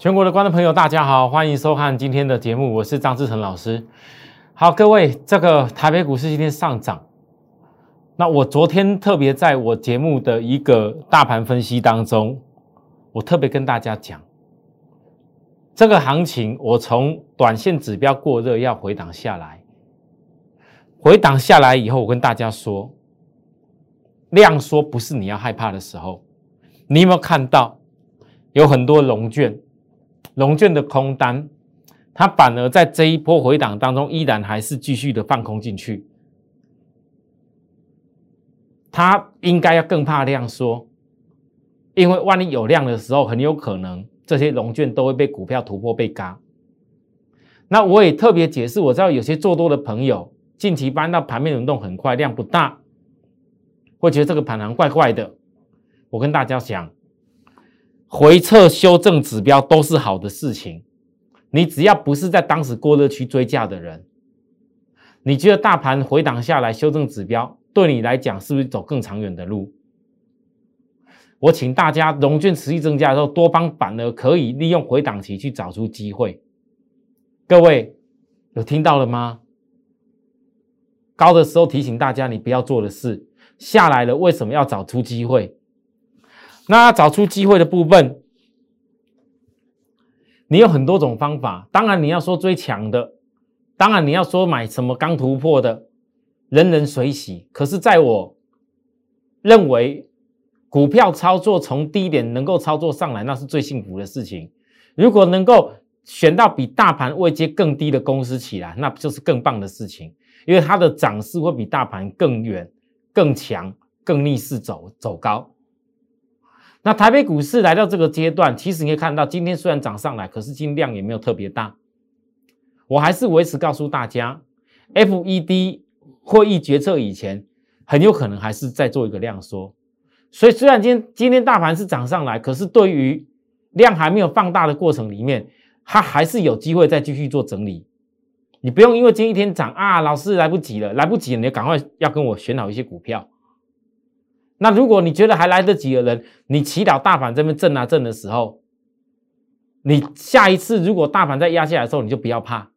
全国的观众朋友，大家好，欢迎收看今天的节目，我是张志成老师。好，各位，这个台北股市今天上涨。那我昨天特别在我节目的一个大盘分析当中，我特别跟大家讲，这个行情我从短线指标过热要回档下来，回档下来以后，我跟大家说，量缩不是你要害怕的时候。你有没有看到有很多龙卷？龙卷的空单，它反而在这一波回档当中，依然还是继续的放空进去。它应该要更怕量缩，因为万一有量的时候，很有可能这些龙卷都会被股票突破被嘎。那我也特别解释，我知道有些做多的朋友近期搬到盘面轮动很快，量不大，会觉得这个盘行怪怪的。我跟大家讲。回撤修正指标都是好的事情，你只要不是在当时过热区追价的人，你觉得大盘回档下来修正指标对你来讲是不是走更长远的路？我请大家融券持续增加的时候，多方反而可以利用回档期去找出机会。各位有听到了吗？高的时候提醒大家你不要做的事，下来了为什么要找出机会？那找出机会的部分，你有很多种方法。当然，你要说追强的，当然你要说买什么刚突破的，人人水洗。可是，在我认为，股票操作从低点能够操作上来，那是最幸福的事情。如果能够选到比大盘位阶更低的公司起来，那就是更棒的事情，因为它的涨势会比大盘更远、更强、更逆势走走高。那台北股市来到这个阶段，其实你可以看到，今天虽然涨上来，可是今天量也没有特别大。我还是维持告诉大家，FED 会议决策以前，很有可能还是在做一个量缩。所以虽然今天今天大盘是涨上来，可是对于量还没有放大的过程里面，它还是有机会再继续做整理。你不用因为今天一天涨啊，老师来不及了，来不及了，你赶快要跟我选好一些股票。那如果你觉得还来得及的人，你祈祷大盘这边震啊震的时候，你下一次如果大盘再压下来的时候，你就不要怕。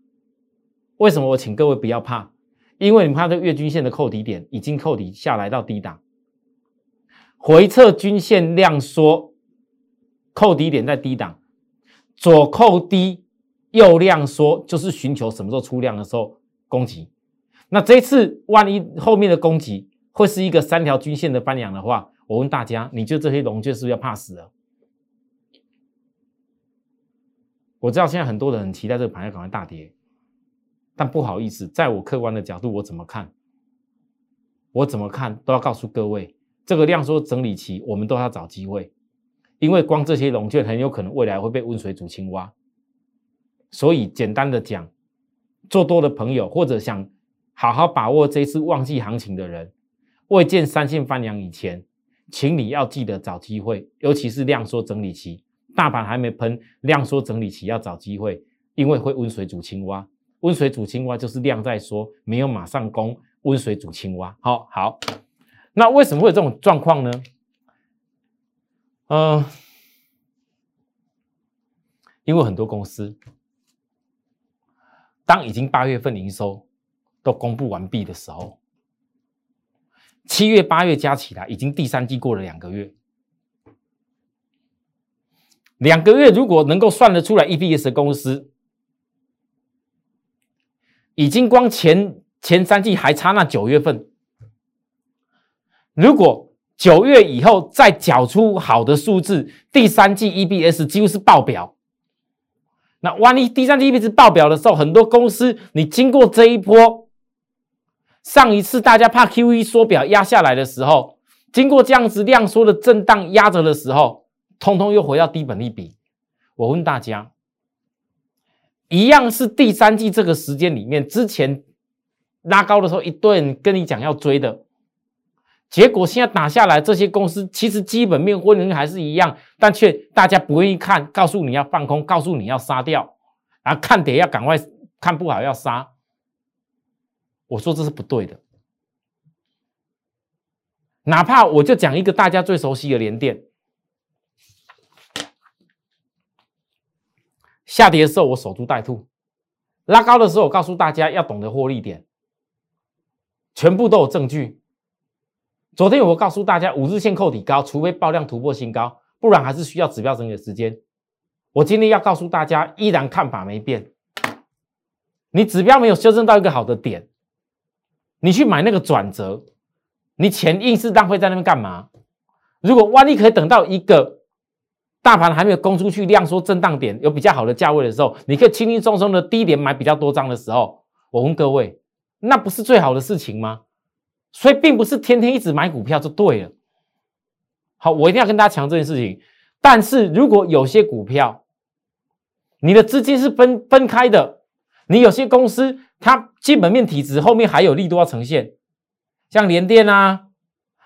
为什么我请各位不要怕？因为你看这月均线的扣底点已经扣底下来到低档，回撤均线量缩，扣底点在低档，左扣低右量缩，就是寻求什么时候出量的时候攻击。那这次万一后面的攻击？会是一个三条均线的翻阳的话，我问大家，你就这些龙券是不是要怕死了？我知道现在很多人很期待这个盘要赶快大跌，但不好意思，在我客观的角度，我怎么看？我怎么看都要告诉各位，这个量缩整理期，我们都要找机会，因为光这些龙券很有可能未来会被温水煮青蛙。所以简单的讲，做多的朋友或者想好好把握这一次旺季行情的人。未见三线翻阳以前，请你要记得找机会，尤其是量缩整理期，大盘还没喷，量缩整理期要找机会，因为会温水煮青蛙。温水煮青蛙就是量在缩，没有马上攻，温水煮青蛙。好好，那为什么会有这种状况呢？嗯，因为很多公司，当已经八月份营收都公布完毕的时候。七月、八月加起来，已经第三季过了两个月。两个月如果能够算得出来 EPS 公司，已经光前前三季还差那九月份。如果九月以后再缴出好的数字，第三季 EPS 几乎是爆表。那万一第三季 EPS 爆表的时候，很多公司你经过这一波。上一次大家怕 Q E 缩表压下来的时候，经过这样子量缩的震荡压着的时候，通通又回到低本利比。我问大家，一样是第三季这个时间里面，之前拉高的时候，一顿跟你讲要追的，结果现在打下来，这些公司其实基本面温能还是一样，但却大家不愿意看，告诉你要放空，告诉你要杀掉，然后看跌要赶快看不好要杀。我说这是不对的，哪怕我就讲一个大家最熟悉的连电，下跌的时候我守株待兔，拉高的时候我告诉大家要懂得获利点，全部都有证据。昨天我告诉大家五日线扣底高，除非爆量突破新高，不然还是需要指标整理的时间。我今天要告诉大家，依然看法没变。你指标没有修正到一个好的点，你去买那个转折，你钱硬是浪费在那边干嘛？如果万一可以等到一个大盘还没有攻出去量缩震荡点，有比较好的价位的时候，你可以轻轻松松的低点买比较多张的时候，我问各位，那不是最好的事情吗？所以并不是天天一直买股票就对了。好，我一定要跟大家强调这件事情。但是如果有些股票，你的资金是分分开的，你有些公司它基本面体质后面还有力度要呈现，像联电啊、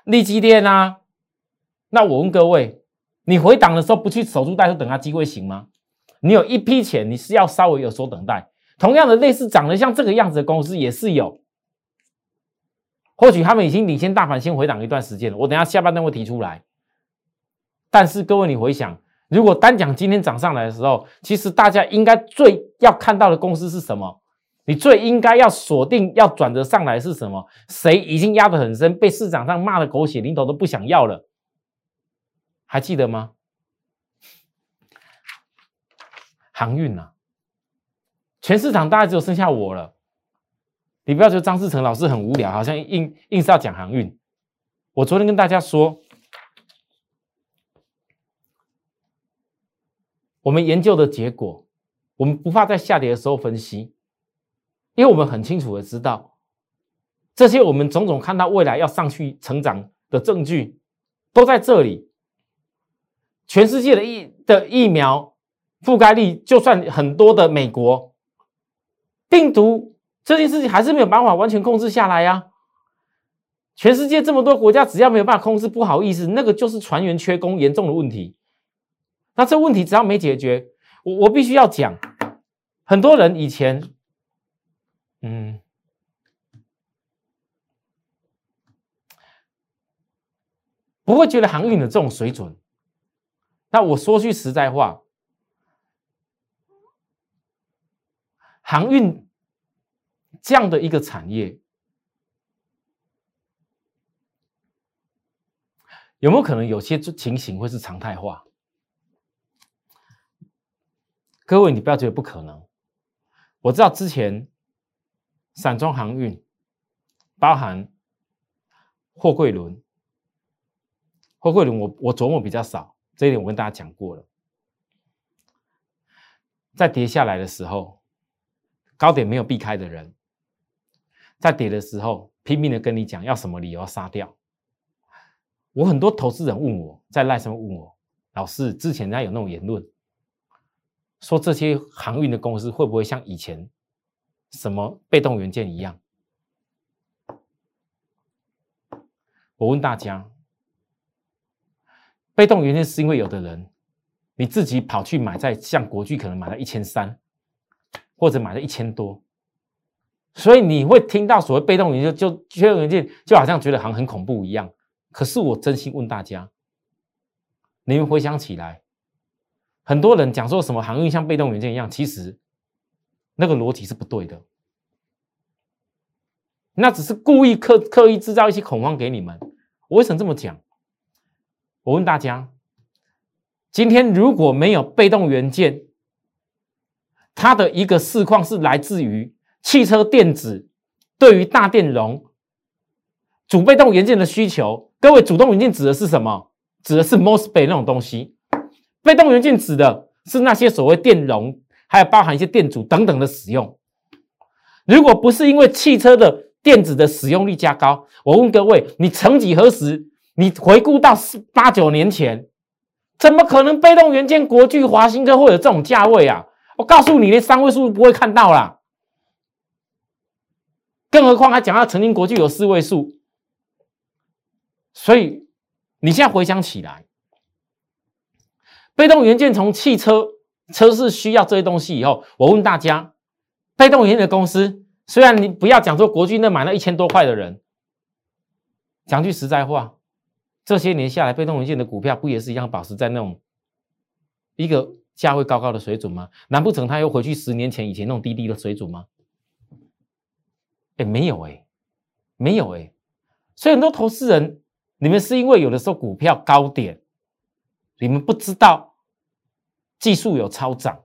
利基电啊。那我问各位，你回档的时候不去守株待兔等它机会行吗？你有一批钱，你是要稍微有所等待。同样的，类似长得像这个样子的公司也是有，或许他们已经领先大盘先回档一段时间了。我等下下半段会提出来。但是各位，你回想，如果单讲今天涨上来的时候，其实大家应该最要看到的公司是什么？你最应该要锁定要转折上来是什么？谁已经压得很深，被市场上骂的狗血淋头都不想要了？还记得吗？航运呐，全市场大概只有剩下我了。你不要觉得张志成老师很无聊，好像硬硬是要讲航运。我昨天跟大家说，我们研究的结果，我们不怕在下跌的时候分析，因为我们很清楚的知道，这些我们种种看到未来要上去成长的证据，都在这里。全世界的疫的疫苗覆盖率，就算很多的美国病毒这件事情还是没有办法完全控制下来呀。全世界这么多国家，只要没有办法控制，不好意思，那个就是船员缺工严重的问题。那这问题只要没解决，我我必须要讲，很多人以前，嗯，不会觉得航运的这种水准。那我说句实在话，航运这样的一个产业，有没有可能有些情形会是常态化？各位，你不要觉得不可能。我知道之前散装航运包含货柜轮，货柜轮我我琢磨比较少。这一点我跟大家讲过了，在跌下来的时候，高点没有避开的人，在跌的时候拼命的跟你讲要什么理由杀掉。我很多投资人问我在赖上问我，老师之前他有那种言论，说这些航运的公司会不会像以前什么被动元件一样？我问大家。被动元件是因为有的人你自己跑去买，在像国巨可能买了一千三，或者买了一千多，所以你会听到所谓被动元件就缺元件，就好像觉得行很恐怖一样。可是我真心问大家，你们回想起来，很多人讲说什么航运像被动元件一样，其实那个逻辑是不对的，那只是故意刻刻意制造一些恐慌给你们。我为什么这么讲？我问大家，今天如果没有被动元件，它的一个市况是来自于汽车电子对于大电容主被动元件的需求。各位，主动元件指的是什么？指的是 MOSFET 那种东西。被动元件指的是那些所谓电容，还有包含一些电阻等等的使用。如果不是因为汽车的电子的使用率加高，我问各位，你曾几何时？你回顾到四八九年前，怎么可能被动元件国巨、华新科会有这种价位啊？我告诉你，连三位数都不会看到啦。更何况还讲到曾经国巨有四位数，所以你现在回想起来，被动元件从汽车车市需要这些东西以后，我问大家，被动元件的公司，虽然你不要讲说国巨那买了一千多块的人，讲句实在话。这些年下来，被动元件的股票不也是一样保持在那种一个价位高高的水准吗？难不成他又回去十年前以前那种低低的水准吗？哎，没有哎，没有哎。所以很多投资人，你们是因为有的时候股票高点，你们不知道技术有超涨，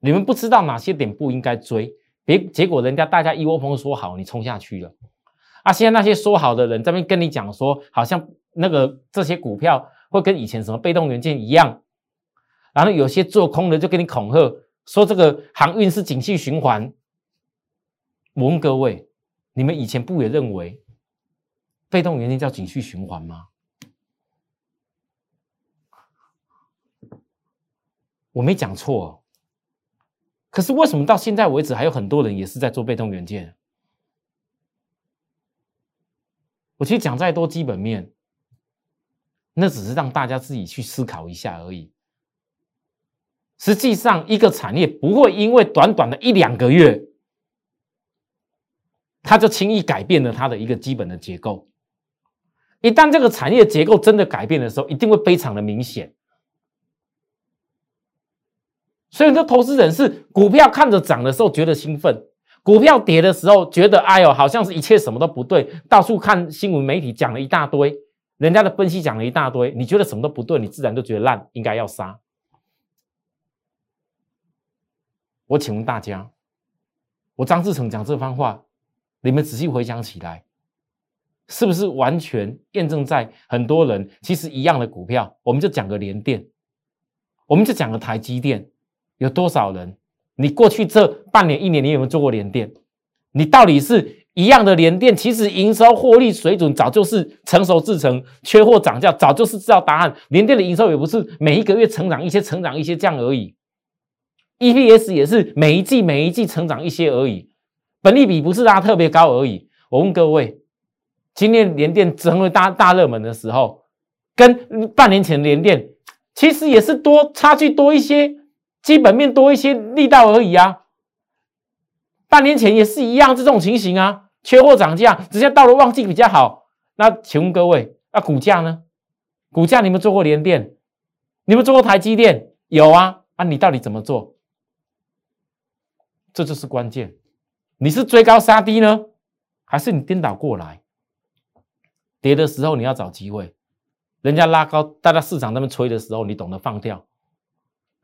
你们不知道哪些点不应该追，别结果人家大家一窝蜂说好，你冲下去了。啊，现在那些说好的人这边跟你讲说，好像那个这些股票会跟以前什么被动元件一样，然后有些做空的就跟你恐吓说这个航运是景气循环。我问各位，你们以前不也认为被动元件叫景气循环吗？我没讲错，可是为什么到现在为止还有很多人也是在做被动元件？我其实讲再多基本面，那只是让大家自己去思考一下而已。实际上，一个产业不会因为短短的一两个月，它就轻易改变了它的一个基本的结构。一旦这个产业结构真的改变的时候，一定会非常的明显。所以，很多投资人是股票看着涨的时候觉得兴奋。股票跌的时候，觉得哎呦，好像是一切什么都不对，到处看新闻媒体讲了一大堆，人家的分析讲了一大堆，你觉得什么都不对，你自然就觉得烂，应该要杀。我请问大家，我张志成讲这番话，你们仔细回想起来，是不是完全验证在很多人其实一样的股票？我们就讲个联电，我们就讲个台积电，有多少人？你过去这半年、一年，你有没有做过联电？你到底是一样的联电？其实营收获利水准早就是成熟制成，缺货涨价早就是知道答案。联电的营收也不是每一个月成长一些，成长一些这样而已。EPS 也是每一季每一季成长一些而已，本利比不是拉特别高而已。我问各位，今天联电成为大大热门的时候，跟半年前联电其实也是多差距多一些。基本面多一些力道而已啊，半年前也是一样这种情形啊，缺货涨价，直接到了旺季比较好。那请问各位，那股价呢？股价你们做过联电？你们做过台积电？有啊，啊你到底怎么做？这就是关键，你是追高杀低呢，还是你颠倒过来？跌的时候你要找机会，人家拉高，大家市场那边吹的时候，你懂得放掉。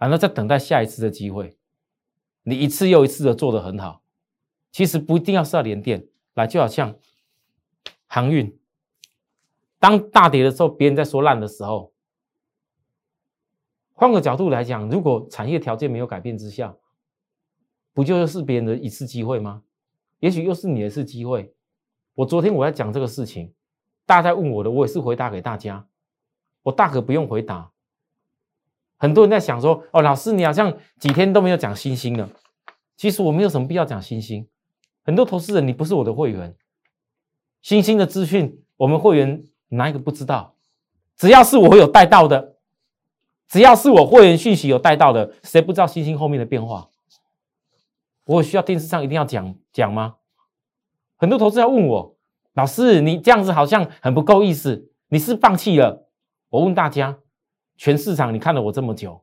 然后再等待下一次的机会，你一次又一次的做得很好，其实不一定要是要连电来，就好像航运，当大跌的时候，别人在说烂的时候，换个角度来讲，如果产业条件没有改变之下，不就是别人的一次机会吗？也许又是你的一次机会。我昨天我在讲这个事情，大家在问我的，我也是回答给大家，我大可不用回答。很多人在想说：“哦，老师，你好像几天都没有讲星星了。”其实我没有什么必要讲星星。很多投资人，你不是我的会员，星星的资讯，我们会员哪一个不知道？只要是我有带到的，只要是我会员讯息有带到的，谁不知道星星后面的变化？我需要电视上一定要讲讲吗？很多投资人问我：“老师，你这样子好像很不够意思，你是放弃了？”我问大家。全市场，你看了我这么久，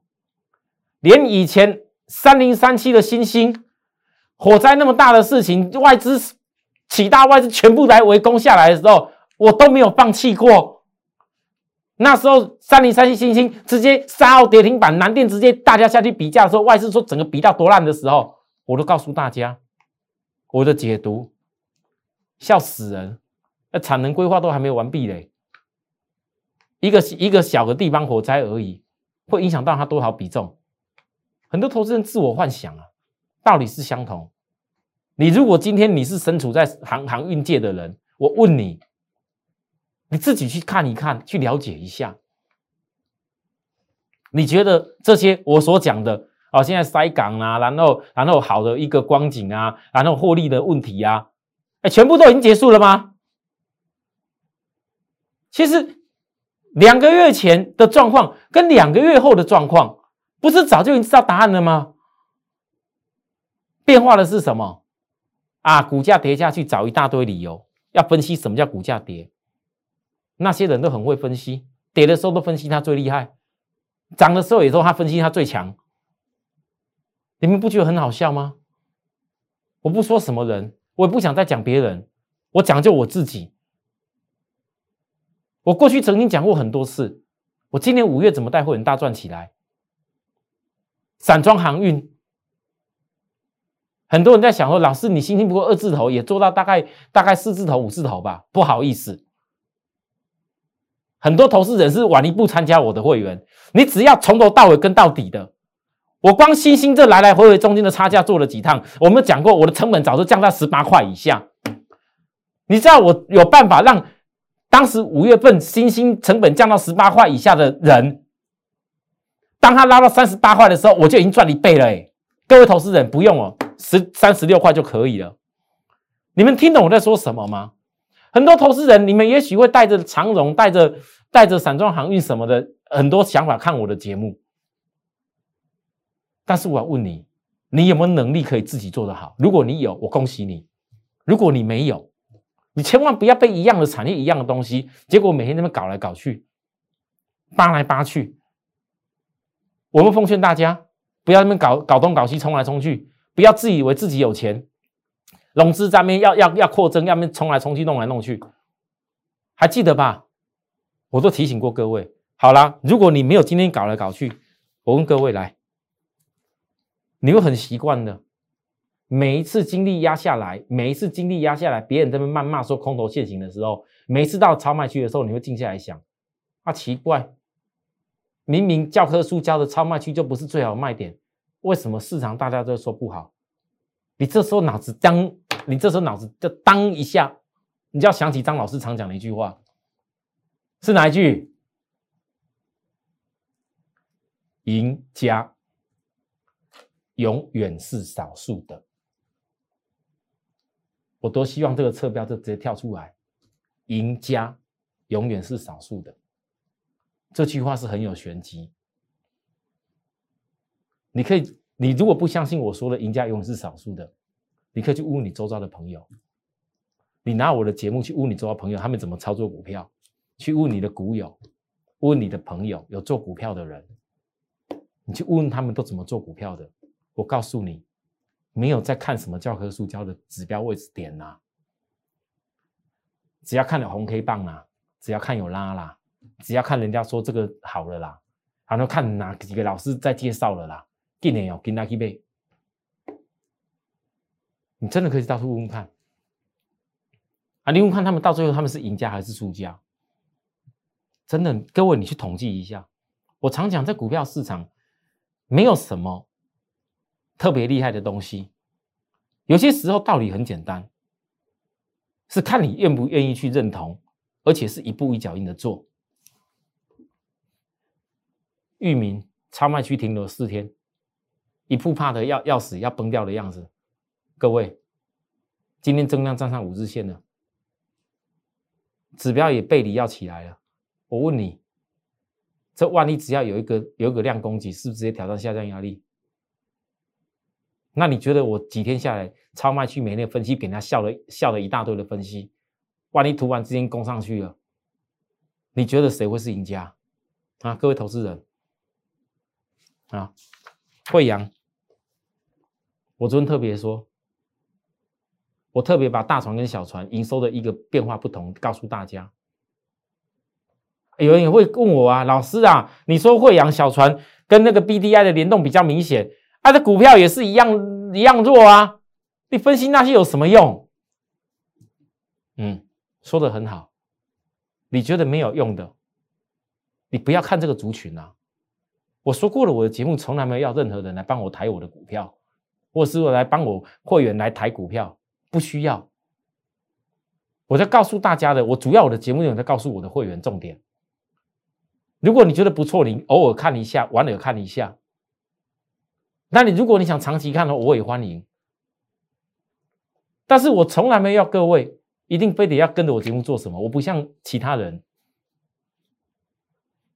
连以前三零三七的星星火灾那么大的事情，外资几大外资全部来围攻下来的时候，我都没有放弃过。那时候三零三七星星直接杀到跌停板，南电直接大家下去比价的时候，外资说整个比到多烂的时候，我都告诉大家我的解读，笑死人！那产能规划都还没有完毕嘞。一个一个小的地方火灾而已，会影响到它多少比重？很多投资人自我幻想啊，道理是相同。你如果今天你是身处在航航运界的人，我问你，你自己去看一看，去了解一下，你觉得这些我所讲的啊，现在塞港啊，然后然后好的一个光景啊，然后获利的问题啊，哎，全部都已经结束了吗？其实。两个月前的状况跟两个月后的状况，不是早就已经知道答案了吗？变化的是什么？啊，股价跌下去，找一大堆理由，要分析什么叫股价跌。那些人都很会分析，跌的时候都分析它最厉害，涨的时候也说他分析它最强。你们不觉得很好笑吗？我不说什么人，我也不想再讲别人，我讲就我自己。我过去曾经讲过很多次，我今年五月怎么带会员大赚起来？散装航运，很多人在想说，老师你星星不过二字头，也做到大概大概四字头、五字头吧？不好意思，很多投资人是晚一步参加我的会员，你只要从头到尾跟到底的。我光星星这来来回回中间的差价做了几趟，我们讲过，我的成本早就降到十八块以下。你知道我有办法让当时五月份新兴成本降到十八块以下的人，当他拉到三十八块的时候，我就已经赚一倍了。哎，各位投资人不用哦，十三十六块就可以了。你们听懂我在说什么吗？很多投资人，你们也许会带着长荣、带着带着散装航运什么的很多想法看我的节目。但是我要问你，你有没有能力可以自己做得好？如果你有，我恭喜你；如果你没有，你千万不要被一样的产业、一样的东西，结果每天那么搞来搞去，扒来扒去。我们奉劝大家，不要那么搞搞东搞西，冲来冲去，不要自以为自己有钱，融资在面要要要扩增，要面冲来冲去，弄来弄去，还记得吧？我都提醒过各位。好啦，如果你没有今天搞来搞去，我问各位来。你会很习惯的，每一次精力压下来，每一次精力压下来，别人在那谩骂说空头陷阱的时候，每次到超卖区的时候，你会静下来想，啊，奇怪，明明教科书教的超卖区就不是最好卖点，为什么市场大家都说不好？你这时候脑子当，你这时候脑子就当一下，你就要想起张老师常讲的一句话，是哪一句？赢家。永远是少数的，我多希望这个侧标就直接跳出来。赢家永远是少数的，这句话是很有玄机。你可以，你如果不相信我说的赢家永远是少数的，你可以去问你周遭的朋友，你拿我的节目去问你周遭朋友，他们怎么操作股票？去问你的股友，问你的朋友有做股票的人，你去问他们都怎么做股票的。我告诉你，没有在看什么教科书教的指标位置点呐，只要看了红 K 棒啦，只要看有拉啦，只要看人家说这个好了啦，然后看哪几个老师在介绍了啦，今年有跟他去背，你真的可以到处问问看，啊，你问看他们到最后他们是赢家还是输家？真的，各位你去统计一下，我常讲在股票市场没有什么。特别厉害的东西，有些时候道理很简单，是看你愿不愿意去认同，而且是一步一脚印的做。域名超卖区停留四天，一步怕的要要死要崩掉的样子。各位，今天增量站上五日线了，指标也背离要起来了。我问你，这万一只要有一个有一个量攻击，是不是直接挑战下降压力？那你觉得我几天下来超卖去每天分析，给人家笑了笑了一大堆的分析，万一突然之间攻上去了，你觉得谁会是赢家啊？各位投资人啊，惠阳，我昨天特别说，我特别把大船跟小船营收的一个变化不同告诉大家。有人也会问我啊，老师啊，你说惠阳小船跟那个 B D I 的联动比较明显。它的股票也是一样一样弱啊！你分析那些有什么用？嗯，说的很好。你觉得没有用的，你不要看这个族群啊！我说过了，我的节目从来没有要任何人来帮我抬我的股票，或是我来帮我会员来抬股票，不需要。我在告诉大家的，我主要我的节目内容在告诉我的会员重点。如果你觉得不错，你偶尔看一下，玩了看一下。那你如果你想长期看的话，我也欢迎。但是我从来没有要各位一定非得要跟着我节目做什么。我不像其他人，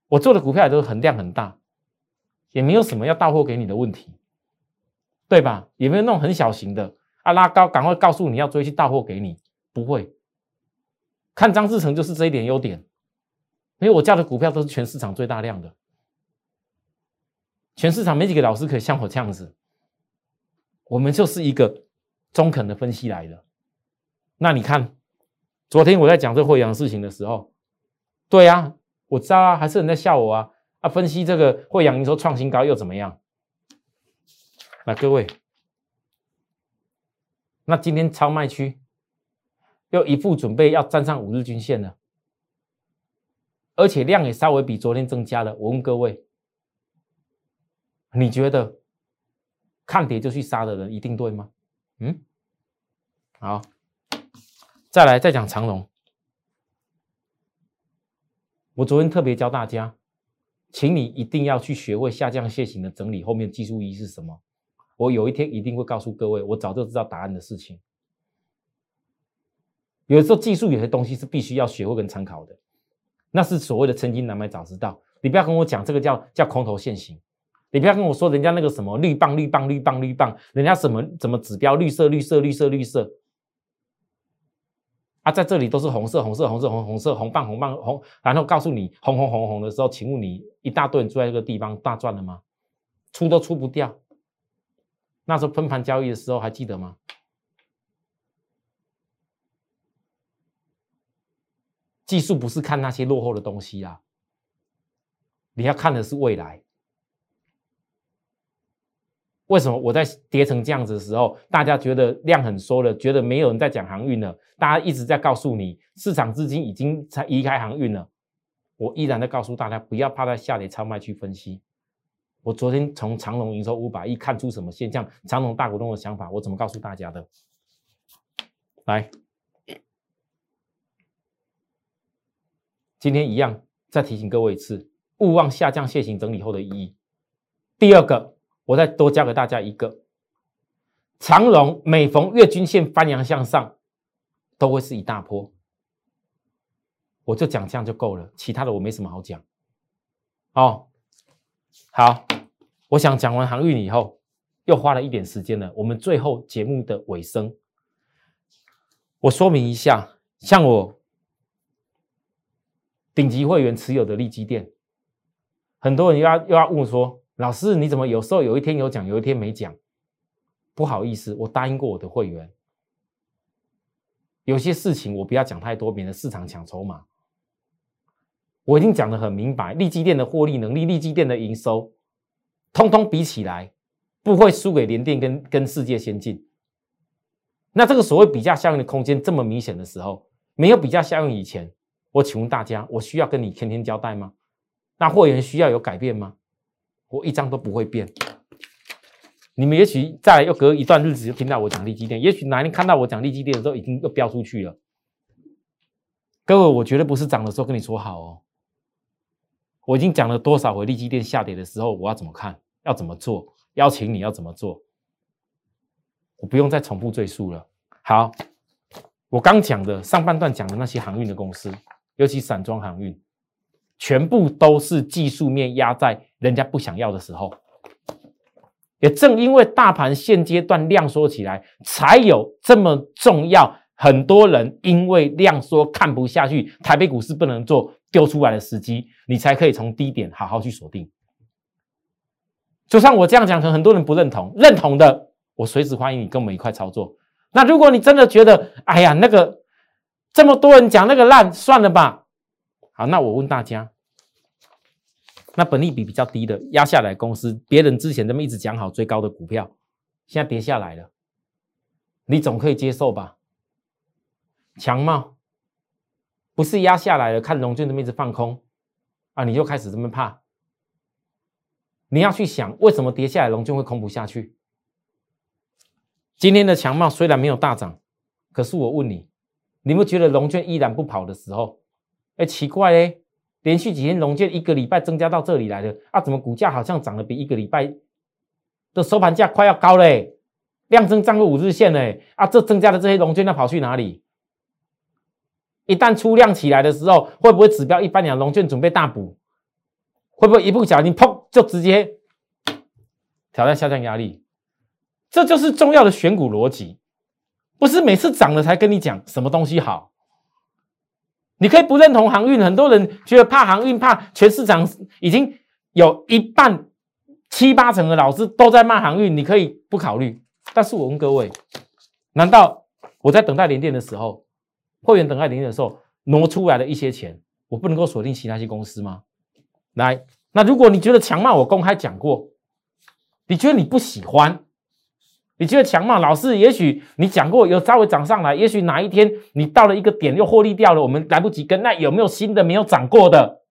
我做的股票也都很量很大，也没有什么要到货给你的问题，对吧？也没有那种很小型的啊拉高，赶快告诉你要追去到货给你，不会。看张志成就是这一点优点，因为我教的股票都是全市场最大量的。全市场没几个老师可以像我这样子，我们就是一个中肯的分析来的。那你看，昨天我在讲这惠阳事情的时候，对呀，我知道啊，还是人在笑我啊啊！分析这个惠阳营收创新高又怎么样？那各位，那今天超卖区又一副准备要站上五日均线了，而且量也稍微比昨天增加了。我问各位，你觉得看跌就去杀的人一定对吗？嗯，好。再来再讲长龙，我昨天特别教大家，请你一定要去学会下降楔形的整理后面技术一是什么。我有一天一定会告诉各位，我早就知道答案的事情。有的时候技术有些东西是必须要学会跟参考的，那是所谓的曾经难买早知道。你不要跟我讲这个叫叫空头现行，你不要跟我说人家那个什么绿棒绿棒绿棒绿棒，人家什么怎么指标绿色绿色绿色绿色。啊，在这里都是红色，红色，红色，红红色，红棒，红棒，红，然后告诉你红红红红的时候，请问你一大堆人住在这个地方大赚了吗？出都出不掉。那时候分盘交易的时候还记得吗？技术不是看那些落后的东西啊，你要看的是未来。为什么我在跌成这样子的时候，大家觉得量很缩了，觉得没有人在讲航运了？大家一直在告诉你，市场资金已经才移开航运了。我依然在告诉大家，不要怕在下跌超卖去分析。我昨天从长隆营收五百亿看出什么现象？长隆大股东的想法，我怎么告诉大家的？来，今天一样，再提醒各位一次，勿忘下降楔形整理后的意义。第二个。我再多教给大家一个，长龙每逢月均线翻阳向上，都会是一大波。我就讲这样就够了，其他的我没什么好讲。哦，好，我想讲完航运以后，又花了一点时间了。我们最后节目的尾声，我说明一下，像我顶级会员持有的利基店，很多人又要又要问说。老师，你怎么有时候有一天有讲，有一天没讲？不好意思，我答应过我的会员，有些事情我不要讲太多，免得市场抢筹码。我已经讲得很明白，利基店的获利能力、利基店的营收，通通比起来不会输给联电跟跟世界先进。那这个所谓比价效应的空间这么明显的时候，没有比价效应以前，我请问大家，我需要跟你天天交代吗？那会员需要有改变吗？我一张都不会变。你们也许再又隔一段日子就听到我讲利基店，也许哪天看到我讲利基店的时候，已经又飙出去了。各位，我绝对不是涨的时候跟你说好哦。我已经讲了多少回利基店下跌的时候，我要怎么看，要怎么做，邀请你要怎么做，我不用再重复赘述了。好，我刚讲的上半段讲的那些航运的公司，尤其散装航运。全部都是技术面压在人家不想要的时候，也正因为大盘现阶段量缩起来，才有这么重要。很多人因为量缩看不下去，台北股市不能做，丢出来的时机，你才可以从低点好好去锁定。就像我这样讲，可能很多人不认同，认同的我随时欢迎你跟我们一块操作。那如果你真的觉得，哎呀，那个这么多人讲那个烂，算了吧。好，那我问大家，那本利比比较低的压下来公司，别人之前这么一直讲好追高的股票，现在跌下来了，你总可以接受吧？强茂不是压下来了，看龙俊这么一直放空啊，你就开始这么怕？你要去想，为什么跌下来龙俊会空不下去？今天的强茂虽然没有大涨，可是我问你，你们觉得龙俊依然不跑的时候？哎，奇怪嘞，连续几天龙建一个礼拜增加到这里来了啊？怎么股价好像涨得比一个礼拜的收盘价快要高嘞？量增涨个五日线嘞啊！这增加的这些龙券要跑去哪里？一旦出量起来的时候，会不会指标一般讲龙券准备大补？会不会一不小心砰就直接挑战下降压力？这就是重要的选股逻辑，不是每次涨了才跟你讲什么东西好。你可以不认同航运，很多人觉得怕航运，怕全市场已经有一半七八成的老师都在骂航运，你可以不考虑。但是我问各位，难道我在等待联电的时候，会员等待联电的时候，挪出来的一些钱，我不能够锁定其他些公司吗？来，那如果你觉得强骂，我公开讲过，你觉得你不喜欢？你觉得强吗？老师，也许你讲过有稍微涨上来，也许哪一天你到了一个点又获利掉了，我们来不及跟。那有没有新的没有涨过的？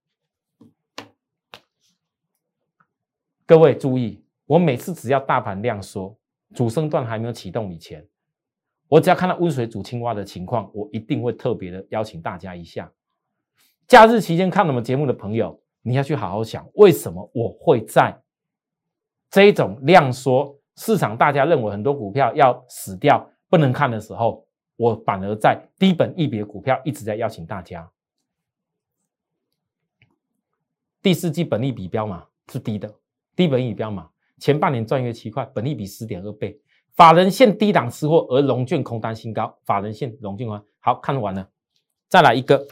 各位注意，我每次只要大盘量缩，主升段还没有启动以前，我只要看到温水煮青蛙的情况，我一定会特别的邀请大家一下。假日期间看我们节目的朋友，你要去好好想，为什么我会在这种量缩？市场大家认为很多股票要死掉不能看的时候，我反而在低本一笔的股票一直在邀请大家。第四季本利比标嘛是低的，低本益标嘛，前半年赚约七块，本利比十点二倍，法人现低档吃货，而龙券空单新高，法人现龙券啊，好看完了，再来一个，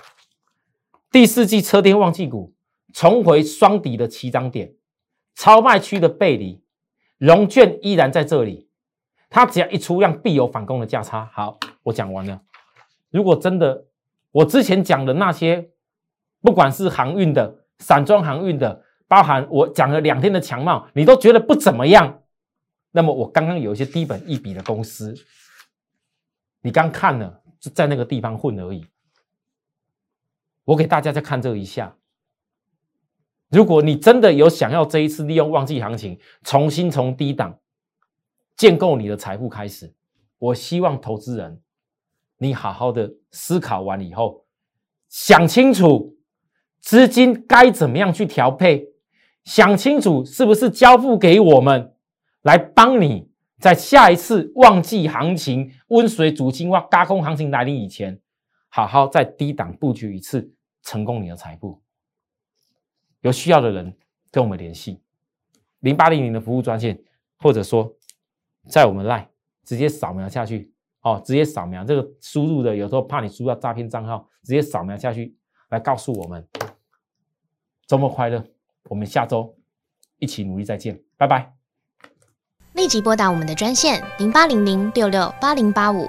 第四季车电旺季股重回双底的起涨点，超卖区的背离。龙券依然在这里，它只要一出量，必有反攻的价差。好，我讲完了。如果真的我之前讲的那些，不管是航运的、散装航运的，包含我讲了两天的强茂，你都觉得不怎么样，那么我刚刚有一些低本一笔的公司，你刚看了，就在那个地方混而已。我给大家再看这一下。如果你真的有想要这一次利用旺季行情重新从低档建构你的财富开始，我希望投资人你好好的思考完以后，想清楚资金该怎么样去调配，想清楚是不是交付给我们来帮你在下一次旺季行情温水煮青蛙、高空行情来临以前，好好在低档布局一次，成功你的财富。有需要的人跟我们联系，零八零零的服务专线，或者说在我们 LINE 直接扫描下去，哦，直接扫描这个输入的，有时候怕你输到诈骗账号，直接扫描下去来告诉我们。周末快乐，我们下周一起努力再见，拜拜。立即拨打我们的专线零八零零六六八零八五。